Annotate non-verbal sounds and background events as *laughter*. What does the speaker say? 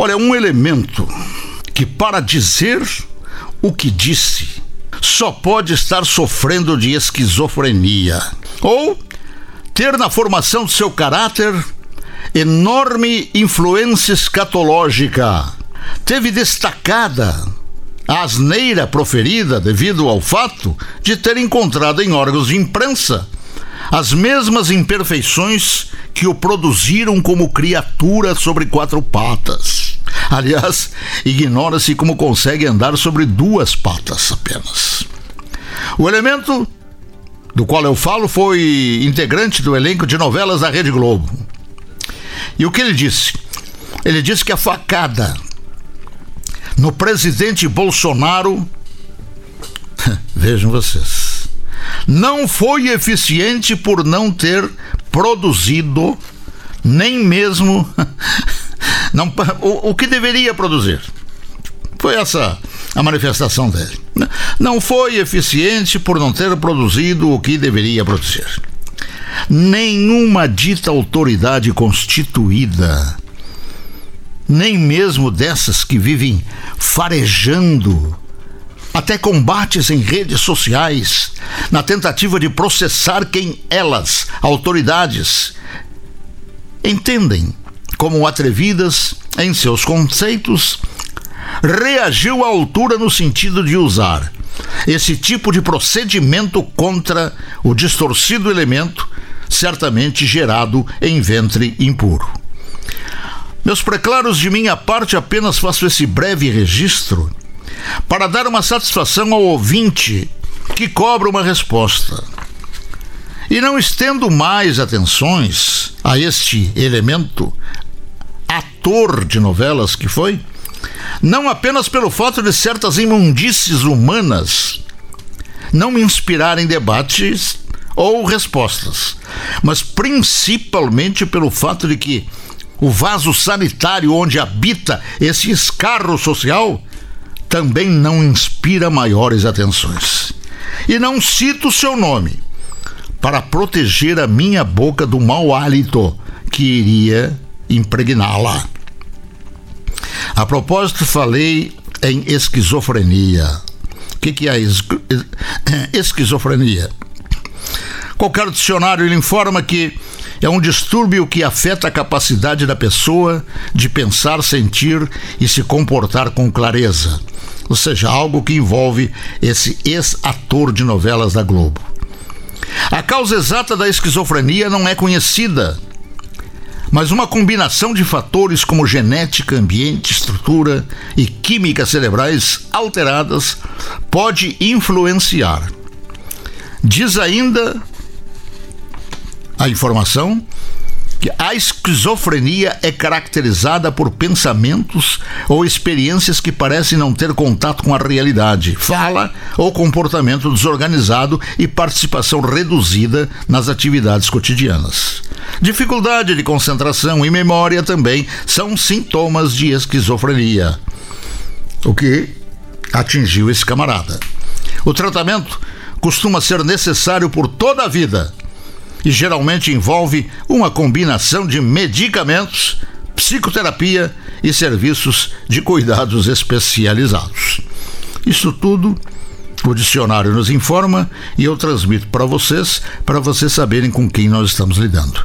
Olha, um elemento que, para dizer o que disse, só pode estar sofrendo de esquizofrenia ou ter na formação do seu caráter enorme influência escatológica. Teve destacada a asneira proferida devido ao fato de ter encontrado em órgãos de imprensa as mesmas imperfeições que o produziram como criatura sobre quatro patas. *laughs* Aliás, ignora-se como consegue andar sobre duas patas apenas. O elemento do qual eu falo foi integrante do elenco de novelas da Rede Globo. E o que ele disse? Ele disse que a facada no presidente Bolsonaro, *laughs* vejam vocês, não foi eficiente por não ter produzido nem mesmo *laughs* não, o, o que deveria produzir. Foi essa a manifestação dele. Não foi eficiente por não ter produzido o que deveria produzir. Nenhuma dita autoridade constituída, nem mesmo dessas que vivem farejando até combates em redes sociais, na tentativa de processar quem elas, autoridades, entendem como atrevidas em seus conceitos, reagiu à altura no sentido de usar esse tipo de procedimento contra o distorcido elemento, certamente gerado em ventre impuro. Meus preclaros de minha parte, apenas faço esse breve registro para dar uma satisfação ao ouvinte que cobra uma resposta. E não estendo mais atenções a este elemento, ator de novelas que foi, não apenas pelo fato de certas imundícies humanas não me inspirarem debates ou respostas, mas principalmente pelo fato de que o vaso sanitário onde habita esse escarro social também não inspira maiores atenções. E não cito seu nome para proteger a minha boca do mau hálito que iria impregná-la. A propósito, falei em esquizofrenia. O que, que é esquizofrenia? Qualquer dicionário lhe informa que é um distúrbio que afeta a capacidade da pessoa de pensar, sentir e se comportar com clareza. Ou seja, algo que envolve esse ex-ator de novelas da Globo. A causa exata da esquizofrenia não é conhecida, mas uma combinação de fatores como genética, ambiente, estrutura e química cerebrais alteradas pode influenciar. Diz ainda a informação a esquizofrenia é caracterizada por pensamentos ou experiências que parecem não ter contato com a realidade, fala ou comportamento desorganizado e participação reduzida nas atividades cotidianas. Dificuldade de concentração e memória também são sintomas de esquizofrenia. O que atingiu esse camarada. O tratamento costuma ser necessário por toda a vida e geralmente envolve uma combinação de medicamentos, psicoterapia e serviços de cuidados especializados. Isso tudo o dicionário nos informa e eu transmito para vocês, para vocês saberem com quem nós estamos lidando.